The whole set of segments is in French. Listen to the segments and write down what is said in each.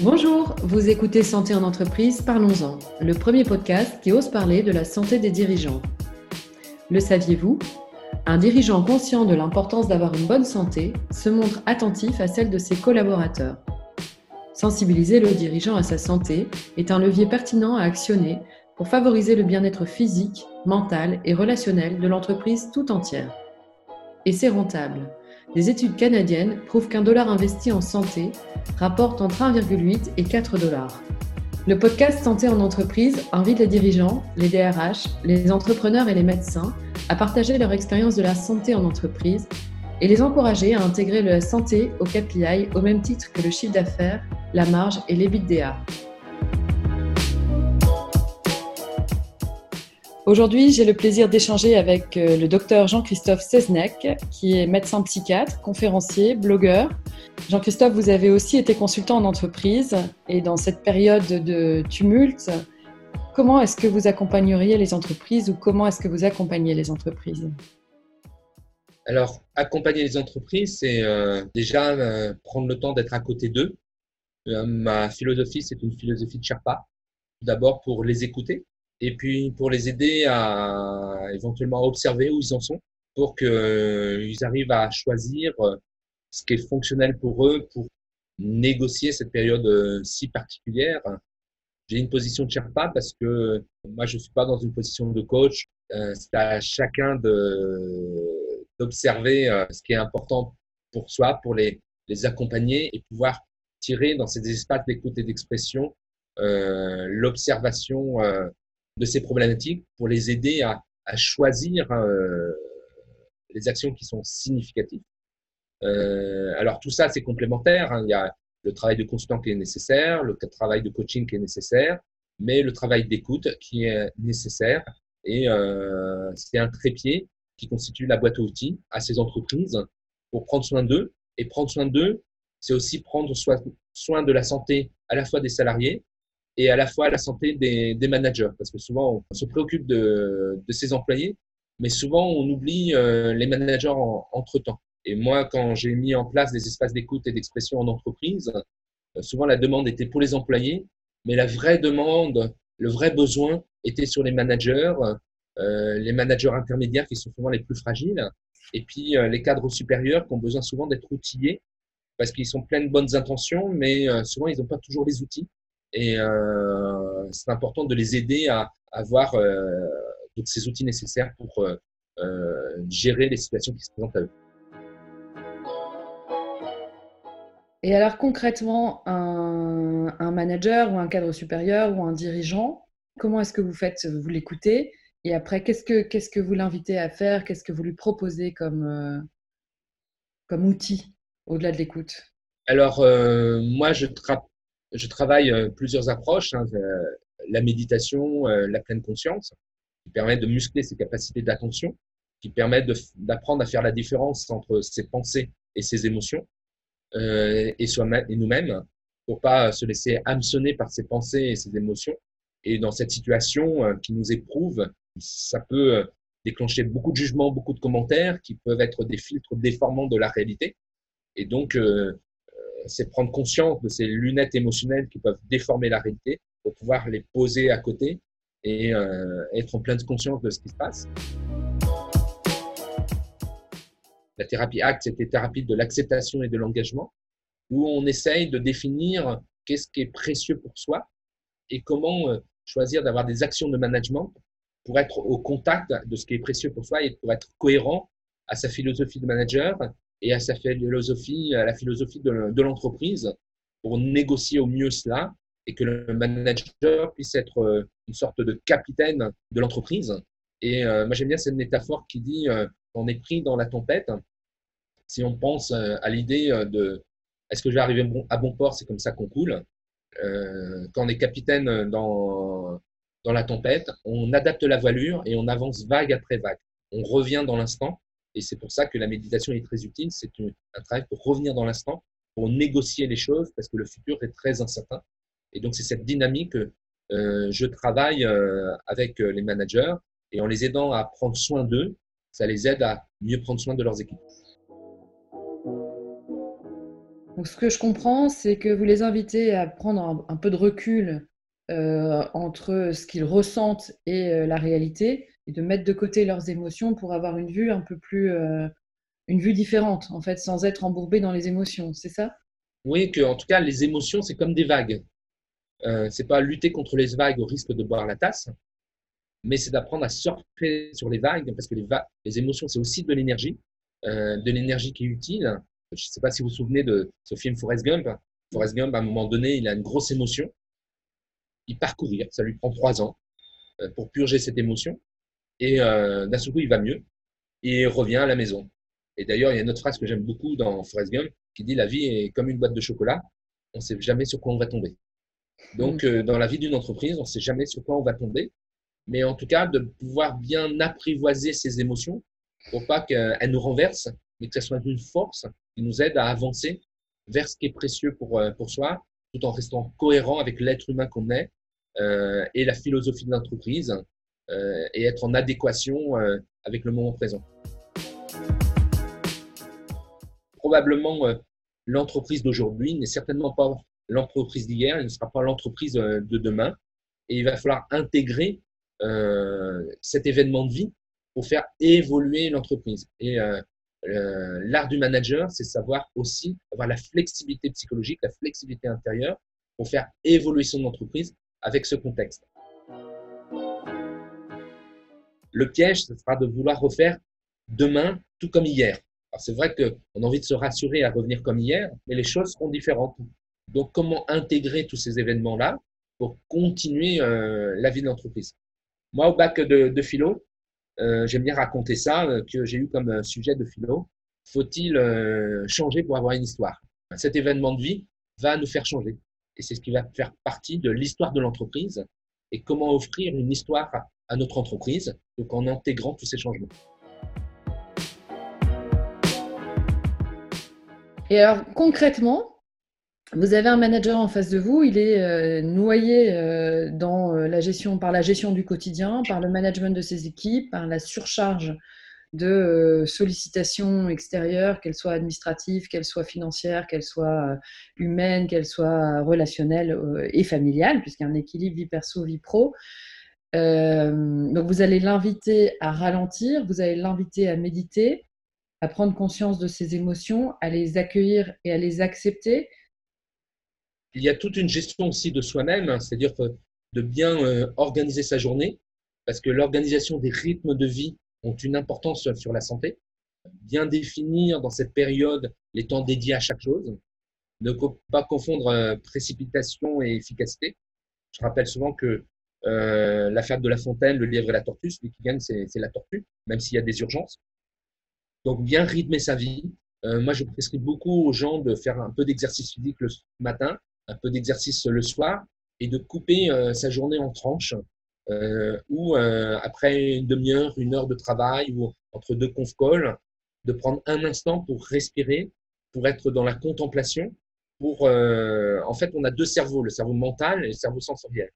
Bonjour, vous écoutez Santé en entreprise, parlons-en, le premier podcast qui ose parler de la santé des dirigeants. Le saviez-vous? Un dirigeant conscient de l'importance d'avoir une bonne santé se montre attentif à celle de ses collaborateurs. Sensibiliser le dirigeant à sa santé est un levier pertinent à actionner pour favoriser le bien-être physique, mental et relationnel de l'entreprise tout entière. Et c'est rentable. Des études canadiennes prouvent qu'un dollar investi en santé rapporte entre 1,8 et 4 dollars. Le podcast Santé en entreprise invite les dirigeants, les DRH, les entrepreneurs et les médecins à partager leur expérience de la santé en entreprise et les encourager à intégrer la santé au KPI au même titre que le chiffre d'affaires, la marge et l'EBITDA. Aujourd'hui, j'ai le plaisir d'échanger avec euh, le docteur Jean-Christophe Seznec, qui est médecin psychiatre, conférencier, blogueur. Jean-Christophe, vous avez aussi été consultant en entreprise et dans cette période de tumulte, comment est-ce que vous accompagneriez les entreprises ou comment est-ce que vous accompagnez les entreprises? Alors, accompagner les entreprises, c'est euh, déjà euh, prendre le temps d'être à côté d'eux. ma philosophie, c'est une philosophie de Sherpa. D'abord pour les écouter, et puis pour les aider à éventuellement observer où ils en sont pour qu'ils euh, arrivent à choisir euh, ce qui est fonctionnel pour eux pour négocier cette période euh, si particulière. J'ai une position de Sherpa parce que moi, je ne suis pas dans une position de coach. C'est à chacun d'observer ce qui est important pour soi, pour les, les accompagner et pouvoir tirer dans ces espaces d'écoute et d'expression l'observation de ces problématiques pour les aider à, choisir euh, les actions qui sont significatives. Euh, alors tout ça, c'est complémentaire. Hein. Il y a le travail de consultant qui est nécessaire, le travail de coaching qui est nécessaire, mais le travail d'écoute qui est nécessaire. Et euh, c'est un trépied qui constitue la boîte à outils à ces entreprises pour prendre soin d'eux. Et prendre soin d'eux, c'est aussi prendre soin de la santé à la fois des salariés, et à la fois la santé des, managers, parce que souvent on se préoccupe de, ses employés, mais souvent on oublie euh, les managers entre-temps. Et moi, quand j'ai mis en place des espaces d'écoute et d'expression en entreprise, euh, souvent la demande était pour les employés, mais la vraie demande, le vrai besoin était sur les managers, euh, les managers intermédiaires qui sont souvent les plus fragiles, et puis les cadres supérieurs qui ont besoin souvent d'être outillés parce qu'ils sont pleins de bonnes intentions, mais souvent ils n'ont pas toujours les outils. Et euh, c'est important de les aider à avoir euh, ces outils nécessaires pour euh, gérer les situations qui se présentent à eux. Et alors concrètement, un, un, manager ou un cadre supérieur ou un dirigeant, comment est-ce que vous faites Vous l'écoutez? Et après, qu'est-ce que, qu'est-ce que vous l'invitez à faire? Qu'est-ce que vous lui proposez comme, comme outil au-delà de l'écoute? Alors, euh, moi, je, tra je travaille euh, plusieurs approches, hein, euh, la méditation, euh, la pleine conscience, qui permet de muscler ses capacités d'attention, qui permet d'apprendre à faire la différence entre ses pensées et ses émotions, euh, et, et nous-mêmes, pour pas se laisser hameçonner par ses pensées et ses émotions. Et dans cette situation qui nous éprouve, ça peut déclencher beaucoup de jugements, beaucoup de commentaires qui peuvent être des filtres déformants de la réalité. Et donc, c'est prendre conscience de ces lunettes émotionnelles qui peuvent déformer la réalité pour pouvoir les poser à côté et euh, être en pleine conscience de ce qui se passe. La thérapie ACT, c'était thérapie de l'acceptation et de l'engagement, où on essaye de définir qu'est-ce qui est précieux pour soi et comment euh, choisir d'avoir des actions de management pour être au contact de ce qui est précieux pour soi et pour être cohérent à sa philosophie de manager et à sa philosophie, à la philosophie de l'entreprise pour négocier au mieux cela et que le manager puisse être euh, une sorte de capitaine de l'entreprise. Et euh, moi, j'aime bien cette métaphore qui dit euh, on est pris dans la tempête. Si on pense à l'idée de est-ce que je vais arriver à bon port, c'est comme ça qu'on coule. quand on est capitaine dans, dans la tempête, on adapte la voilure et on avance vague après vague. On revient dans l'instant et c'est pour ça que la méditation est très utile. C'est un travail pour revenir dans l'instant, pour négocier les choses, parce que le futur est très incertain. Et donc, c'est cette dynamique que euh, je travaille euh, avec euh, les managers et en les aidant à prendre soin d'eux, ça les aide à mieux prendre soin de leurs équipes. Donc, ce que je comprends, c'est que vous les invitez à prendre un, peu de recul entre ce qu'ils ressentent et la réalité, et de mettre de côté leurs émotions pour avoir une vue un peu plus, euh, une vue différente, en fait, sans être embourbé dans les émotions. C'est ça? Oui, que en tout cas, les émotions, c'est comme des vagues. Euh, c'est pas lutter contre les vagues au risque de boire la tasse, mais c'est d'apprendre à surfer sur les vagues, parce que les, les émotions, c'est aussi de l'énergie, de l'énergie qui est utile je ne sais pas si vous vous souvenez de ce film Forrest Gump. Forrest Gump, à un moment donné, il a une grosse émotion. Il part courir, ça lui prend trois ans euh, pour purger cette émotion. Et euh, d'un seul coup, il va mieux et revient à la maison. Et d'ailleurs, il y a une autre phrase que j'aime beaucoup dans Forrest Gump qui dit La vie est comme une boîte de chocolat, on ne sait jamais sur quoi on va tomber. Donc, euh, dans la vie d'une entreprise, on ne sait jamais sur quoi on va tomber. Mais en tout cas, de pouvoir bien apprivoiser ses émotions pour pas qu'elles nous renversent, mais que ce soit une force qui nous aide à avancer vers ce qui est précieux pour, euh, pour soi, tout en restant cohérent avec l'être humain qu'on est euh, et la philosophie de l'entreprise et être en adéquation euh, avec le moment présent. Probablement, euh, l'entreprise d'aujourd'hui n'est certainement pas l'entreprise d'hier, elle ne sera pas l'entreprise de demain. Et il va falloir intégrer cet événement de vie pour faire évoluer l'entreprise. Et euh, l'art du manager, c'est savoir aussi avoir la flexibilité psychologique, la flexibilité intérieure pour faire évoluer son entreprise avec ce contexte. Le piège, ce sera de vouloir refaire demain tout comme hier. c'est vrai qu'on a envie de se rassurer à revenir comme hier, mais les choses seront différentes. Donc, comment intégrer tous ces événements-là pour continuer euh, la vie de l'entreprise? Moi, au bac de, philo, euh, j'aime bien raconter ça, euh, que j'ai eu comme sujet de philo. Faut-il changer pour avoir une histoire? Cet événement de vie va nous faire changer. Et c'est ce qui va faire partie de l'histoire de l'entreprise et comment offrir une histoire à notre entreprise, donc en intégrant tous ces changements. Et alors concrètement, vous avez un manager en face de vous, il est euh, noyé euh, dans euh, la gestion, par la gestion du quotidien, par le management de ses équipes, par la surcharge de sollicitations extérieures, qu'elles soient administratives, qu'elles soient financières, qu'elles soient humaines, qu'elles soient relationnelles et familiales, puisqu'il y a un équilibre vie perso, vie pro. Donc vous allez l'inviter à ralentir, vous allez l'inviter à méditer, à prendre conscience de ses émotions, à les accueillir et à les accepter il y a toute une gestion aussi de soi-même, hein, c'est-à-dire de bien euh, organiser sa journée, parce que l'organisation des rythmes de vie ont une importance sur la santé. Bien définir dans cette période les temps dédiés à chaque chose. Ne pas confondre euh, précipitation et efficacité. Je rappelle souvent que euh, l'affaire de La Fontaine, le lièvre et la tortue, celui qui gagne, c'est la tortue, même s'il y a des urgences. Donc, bien rythmer sa vie. moi, je prescris beaucoup aux gens de faire un peu d'exercice physique le matin, un peu d'exercice le soir et de couper euh, sa journée en tranches euh, ou euh, après une demi-heure, une heure de travail ou entre deux conf calls, de prendre un instant pour respirer, pour être dans la contemplation. Pour, en fait, on a deux cerveaux, le cerveau mental et le cerveau sensoriel.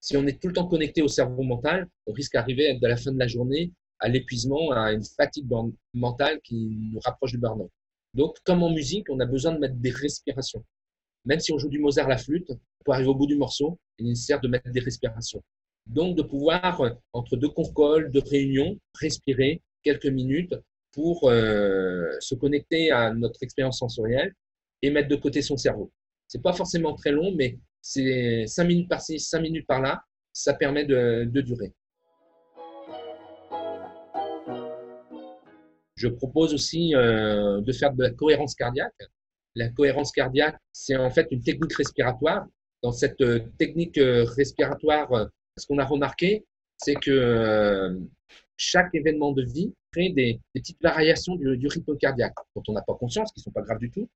Si on est tout le temps connecté au cerveau mental, on risque d'arriver à la fin de la journée à l'épuisement, à une fatigue mentale qui nous rapproche du burn-out. Donc, comme en musique, on a besoin de mettre des respirations. Même si on joue du Mozart à la flûte, pour arriver au bout du morceau, il est nécessaire de mettre des respirations. Donc, de pouvoir, euh, entre deux concoles, deux réunions, respirer quelques minutes pour euh, se connecter à notre expérience sensorielle et mettre de côté son cerveau. C'est pas forcément très long, mais c'est cinq minutes par-ci, cinq minutes par-là, ça permet de, de durer. Je propose aussi euh, de faire de la cohérence cardiaque la cohérence cardiaque, c'est en fait une technique respiratoire. Dans cette euh, technique euh, respiratoire, ce qu'on a remarqué, c'est que chaque événement de vie crée des, petites variations du, rythme cardiaque, dont on n'a pas conscience, qui ne sont pas graves du tout.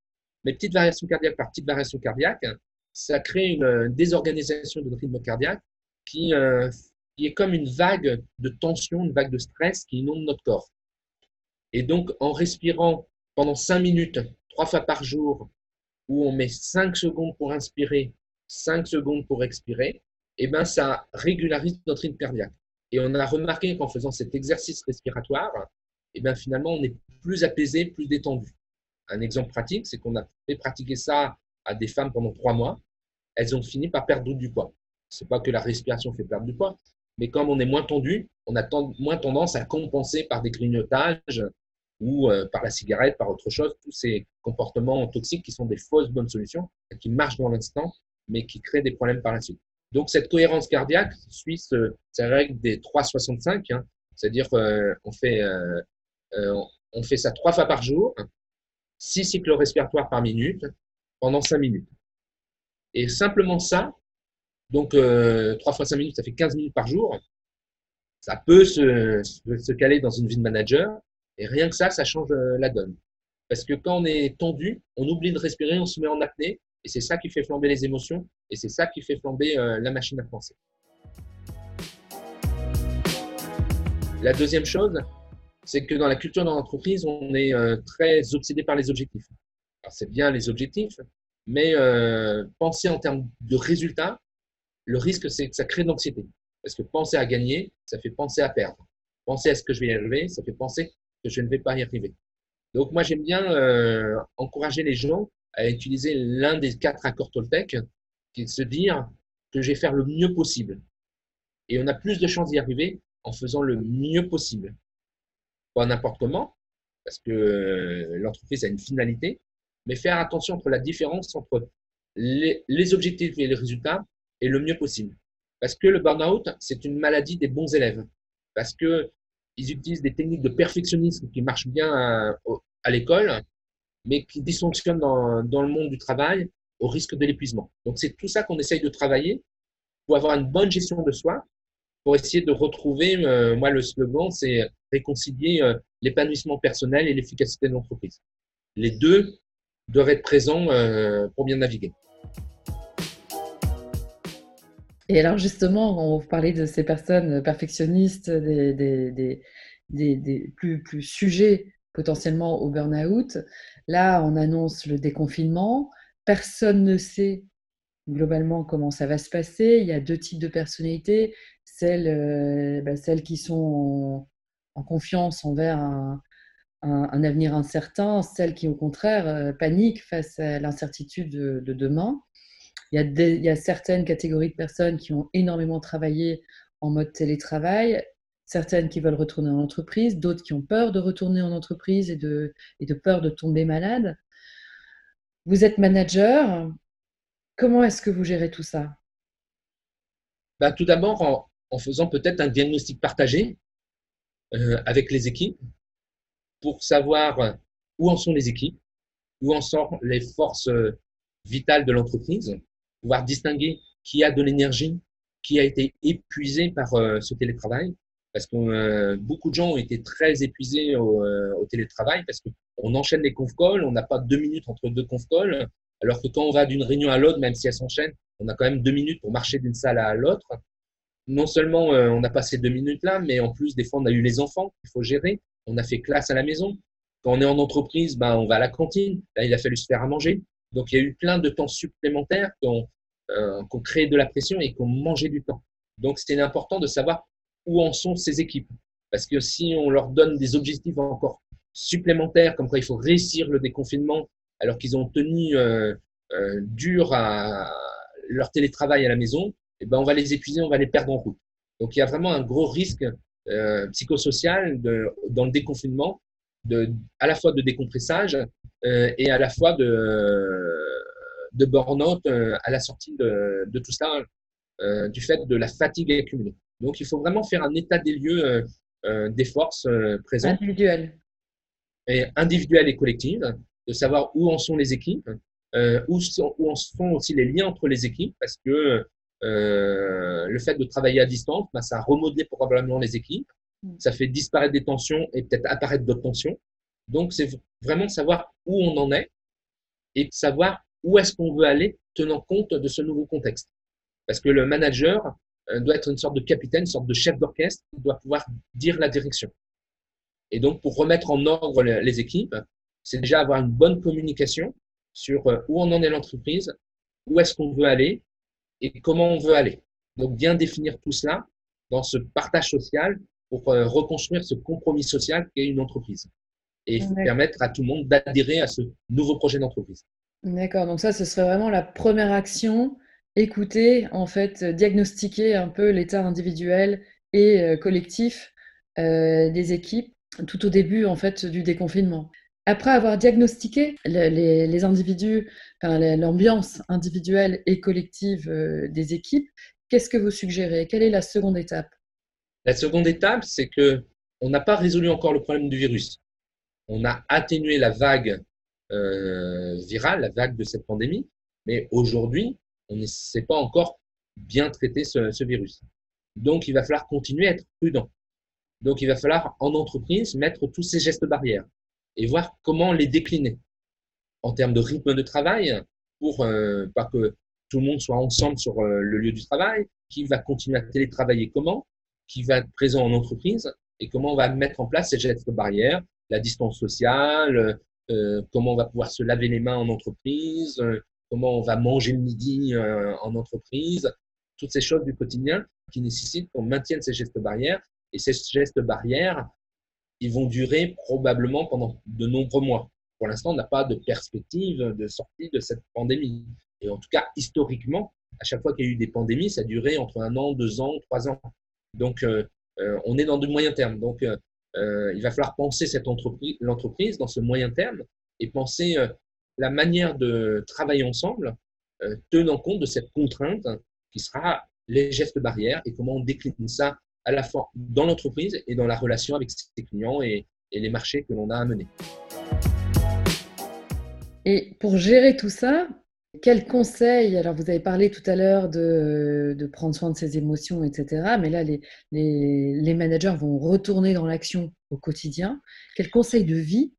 Mais petites variations cardiaques par petites variations cardiaques, ça crée une désorganisation de notre rythme cardiaque qui, qui est comme une vague de tension, une vague de stress qui inonde notre corps. Et donc, en respirant pendant cinq minutes trois fois par jour, où on met cinq secondes pour inspirer, cinq secondes pour expirer, et eh ben, ça régularise notre rythme cardiaque. Et on a remarqué qu'en faisant cet exercice respiratoire, et eh ben, finalement, on est plus apaisé, plus détendu. Un exemple pratique, c'est qu'on a fait pratiquer ça à des femmes pendant trois mois. Elles ont fini par perdre du poids. C'est pas que la respiration fait perdre du poids, mais comme on est moins tendu, on a moins tendance à compenser par des grignotages ou euh, par la cigarette, par autre chose, tous ces comportements toxiques qui sont des fausses bonnes solutions, qui marchent dans l'instant, mais qui créent des problèmes par la suite. Donc cette cohérence cardiaque suit ce, cette règle des 3,65, hein, c'est-à-dire euh, fait, euh, on fait ça trois fois par jour, six cycles respiratoires par minute, pendant cinq minutes. Et simplement ça, donc, 3 euh, fois 5 minutes, ça fait 15 minutes par jour. Ça peut se, caler dans une vie de manager. Et rien que ça, ça change euh, la donne. Parce que quand on est tendu, on oublie de respirer, on se met en apnée. Et c'est ça qui fait flamber les émotions. Et c'est ça qui fait flamber euh, la machine à penser. La deuxième chose, c'est que dans la culture de l'entreprise, on est très obsédé par les objectifs. Alors, c'est bien les objectifs, mais penser en termes de résultats, le risque, c'est que ça crée de l'anxiété. Parce que penser à gagner, ça fait penser à perdre. Penser à ce que je vais y arriver, ça fait penser que je ne vais pas y arriver. Donc, moi, j'aime bien euh, encourager les gens à utiliser l'un des quatre accords Toltec, qui est de se dire que je vais faire le mieux possible. Et on a plus de chances d'y arriver en faisant le mieux possible. Pas n'importe comment, parce que euh, l'entreprise a une finalité, mais faire attention entre la différence entre les, objectifs et les résultats et le mieux possible. Parce que le burn-out, c'est une maladie des bons élèves. Parce que ils utilisent des techniques de perfectionnisme qui marchent bien à, à l'école, mais qui dysfonctionnent dans, dans, le monde du travail au risque de l'épuisement. Donc, c'est tout ça qu'on essaye de travailler pour avoir une bonne gestion de soi, pour essayer de retrouver, euh, moi, le slogan, c'est réconcilier euh, l'épanouissement personnel et l'efficacité de l'entreprise. Les deux doivent être présents euh, pour bien naviguer. Et alors justement, on parlait de ces personnes perfectionnistes, des, plus, sujets potentiellement au burn-out. Là, on annonce le déconfinement. Personne ne sait globalement comment ça va se passer. Il y a deux types de personnalités. Celles, euh, bah, celles qui sont en, confiance envers un, un, avenir incertain, celles qui au contraire euh, paniquent face à l'incertitude de, de, demain. Il y, a certaines catégories de personnes qui ont énormément travaillé en mode télétravail, certaines qui veulent retourner en entreprise, d'autres qui ont peur de retourner en entreprise et de, et de peur de tomber malade. Vous êtes manager, comment est-ce que vous gérez tout ça? Bah, Tout d'abord en, faisant peut-être un diagnostic partagé euh, avec les équipes pour savoir où en sont les équipes, où en sont les forces euh, vitales de l'entreprise, pouvoir distinguer qui a de l'énergie, qui a été épuisé par euh, ce télétravail. Parce que euh, beaucoup de gens ont été très épuisés au, euh, au télétravail parce qu'on enchaîne les conf calls, on n'a pas deux minutes entre deux conf calls, alors que quand on va d'une réunion à l'autre, même si elles s'enchaînent, on a quand même deux minutes pour marcher d'une salle à l'autre. Non seulement on a passé deux minutes là, mais en plus, des fois, on a eu les enfants qu'il faut gérer. On a fait classe à la maison. Quand on est en entreprise, ben, on va à la cantine. Là, il a fallu se faire à manger. Donc, il y a eu plein de temps supplémentaires qu'on euh, qu'on crée de la pression et qu'on mangeait du temps. Donc, c'est important de savoir où en sont ces équipes. Parce que si on leur donne des objectifs encore supplémentaires, comme quoi il faut réussir le déconfinement, alors qu'ils ont tenu euh, euh, dur à leur télétravail à la maison, eh ben on va les épuiser, on va les perdre en route. Donc il y a vraiment un gros risque euh, psychosocial de, dans le déconfinement, de, à la fois de décompressage euh, et à la fois de, de burn-out euh, à la sortie de, tout ça, euh, du fait de la fatigue accumulée. Donc, il faut vraiment faire un état des lieux des forces présentes. Individuelles. Et individuelles et collectives, de savoir où en sont les équipes, où, sont, où en sont aussi les liens entre les équipes, parce que le fait de travailler à distance, bah, ça a remodelé probablement les équipes, mm. ça fait disparaître des tensions et peut-être apparaître d'autres tensions. Donc, c'est vraiment savoir où on en est et savoir où est-ce qu'on veut aller tenant compte de ce nouveau contexte. Parce que le manager euh, doit être une sorte de capitaine, une sorte de chef d'orchestre, qui doit pouvoir dire la direction. Et donc, pour remettre en ordre les équipes, c'est déjà avoir une bonne communication sur euh, où on en est l'entreprise, où est-ce qu'on veut aller et comment on veut aller. Donc, bien définir tout cela dans ce partage social pour euh, reconstruire ce compromis social qu'est une entreprise. et permettre à tout le monde d'adhérer à ce nouveau projet d'entreprise. D'accord, donc ça, ce serait vraiment la première action, écouter, en fait, diagnostiquer un peu l'état individuel et euh, collectif euh, des équipes tout au début, en fait, du déconfinement. Après avoir diagnostiqué les, individus, l'ambiance individuelle et collective euh, des équipes, qu'est-ce que vous suggérez? Quelle est la seconde étape? La seconde étape, c'est que on n'a pas résolu encore le problème du virus. On a atténué la vague euh, virale, la vague de cette pandémie, mais aujourd'hui, on ne sait pas encore bien traiter ce, virus. Donc, il va falloir continuer à être prudent. Donc, il va falloir, en entreprise, mettre tous ces gestes barrières et voir comment les décliner en termes de rythme de travail pour euh, pas que tout le monde soit ensemble sur euh, le lieu du travail, qui va continuer à télétravailler comment, qui va être présent en entreprise et comment on va mettre en place ces gestes barrières, la distance sociale, euh, comment on va pouvoir se laver les mains en entreprise, comment on va manger le midi en entreprise, toutes ces choses du quotidien qui nécessitent qu'on maintienne ces gestes barrières. Et ces gestes barrières, ils vont durer probablement pendant de nombreux mois. Pour l'instant, on n'a pas de perspective de sortie de cette pandémie. Et en tout cas, historiquement, à chaque fois qu'il y a eu des pandémies, ça a duré entre un an, deux ans, trois ans. Donc, on est dans du moyen terme. Donc, euh, il va falloir penser cette entreprise, l'entreprise dans ce moyen terme et penser euh, la manière de travailler ensemble, euh, tenant compte de cette contrainte qui sera les gestes barrières et comment on décline ça à la fois dans l'entreprise et dans la relation avec ses clients et, les marchés que l'on a à mener. Et pour gérer tout ça, quel conseil Alors, vous avez parlé tout à l'heure de, prendre soin de ses émotions, etc. Mais là, les, les, managers vont retourner dans l'action au quotidien. Quel conseil de vie,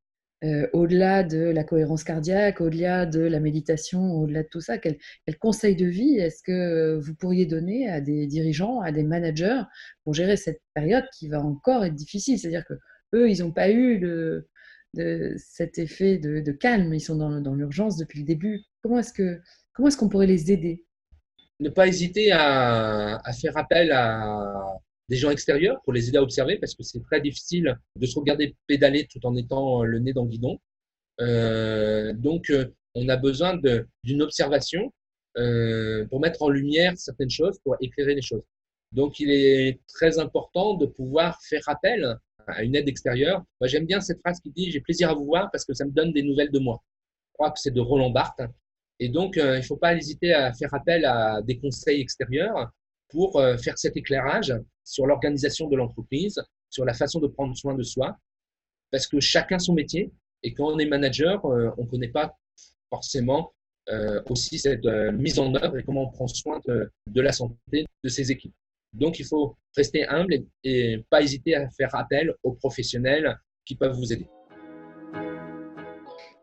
euh, au-delà de la cohérence cardiaque, au-delà de la méditation, au-delà de tout ça, quel, conseil de vie est-ce que vous pourriez donner à des dirigeants, à des managers pour gérer cette période qui va encore être difficile? C'est-à-dire que eux, ils n'ont pas eu de cet effet de, calme. Ils sont dans, l'urgence depuis le début. Comment est-ce que comment est-ce qu'on pourrait les aider? Ne pas hésiter à, faire appel à des gens extérieurs pour les aider à observer parce que c'est très difficile de se regarder pédaler tout en étant le nez dans le guidon. Euh, donc, euh, on a besoin d'une observation euh, pour mettre en lumière certaines choses, pour éclairer les choses. Donc, il est très important de pouvoir faire appel à une aide extérieure. Moi, j'aime bien cette phrase qui dit J'ai plaisir à vous voir parce que ça me donne des nouvelles de moi. Je crois que c'est de Roland Barthes. Et donc, euh, il ne faut pas hésiter à faire appel à des conseils extérieurs pour euh, faire cet éclairage sur l'organisation de l'entreprise, sur la façon de prendre soin de soi, parce que chacun son métier. Et quand on est manager, euh, on ne connaît pas forcément aussi cette mise en œuvre et comment on prend soin de, de la santé de ses équipes. Donc, il faut rester humble et, pas hésiter à faire appel aux professionnels qui peuvent vous aider.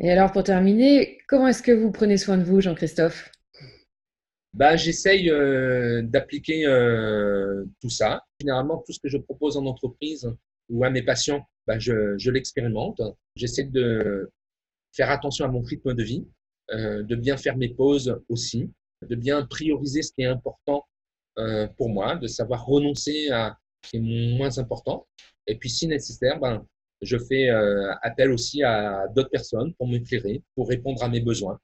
Et alors, pour terminer, comment est-ce que vous prenez soin de vous, Jean-Christophe? Bah, J'essaye euh, d'appliquer euh, tout ça. Généralement, tout ce que je propose en entreprise ou à mes patients, bah, je, l'expérimente. J'essaie de faire attention à mon rythme de vie, euh, de bien faire mes pauses aussi, de bien prioriser ce qui est important pour moi, de savoir renoncer à ce qui est moins important. Et puis, si nécessaire, ben, je fais appel aussi à d'autres personnes pour m'éclairer, pour répondre à mes besoins.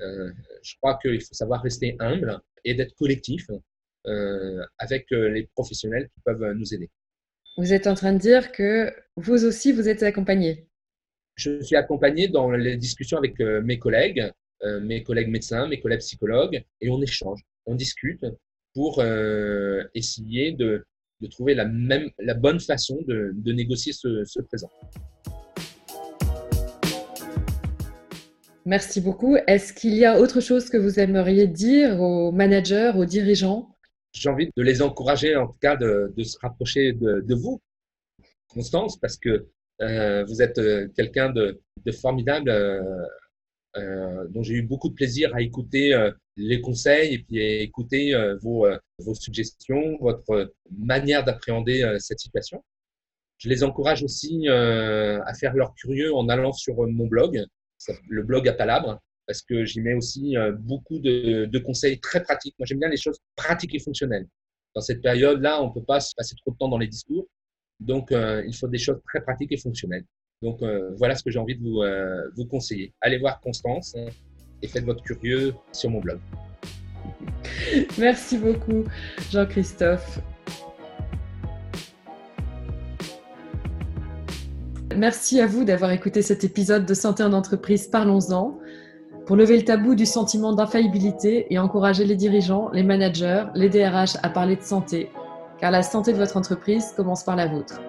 Euh, je crois qu'il faut savoir rester humble et d'être collectif avec les professionnels qui peuvent nous aider. Vous êtes en train de dire que vous aussi, vous êtes accompagné. Je suis accompagné dans les discussions avec mes collègues, mes collègues médecins, mes collègues psychologues, et on échange, on discute pour euh, essayer de, trouver la, même, la bonne façon de, négocier ce, présent. Merci beaucoup. Est-ce qu'il y a autre chose que vous aimeriez dire aux managers, aux dirigeants? J'ai envie de les encourager, en tout cas, de, se rapprocher de, vous, Constance, parce que euh, vous êtes euh, quelqu'un de, formidable euh, dont j'ai eu beaucoup de plaisir à écouter les conseils et puis à écouter vos, vos suggestions, votre manière d'appréhender cette situation. Je les encourage aussi à faire leur curieux en allant sur mon blog, le blog à Palabre, parce que j'y mets aussi beaucoup de, conseils très pratiques. Moi, j'aime bien les choses pratiques et fonctionnelles. Dans cette période-là, on ne peut pas se passer trop de temps dans les discours. Donc, il faut des choses très pratiques et fonctionnelles. Donc voilà ce que j'ai envie de vous, vous conseiller. Allez voir Constance hein, et faites votre curieux sur mon blog. Merci beaucoup, Jean-Christophe. Merci à vous d'avoir écouté cet épisode de Santé en entreprise Parlons-en. Pour lever le tabou du sentiment d'infaillibilité et encourager les dirigeants, les managers, les DRH à parler de santé, car la santé de votre entreprise commence par la vôtre.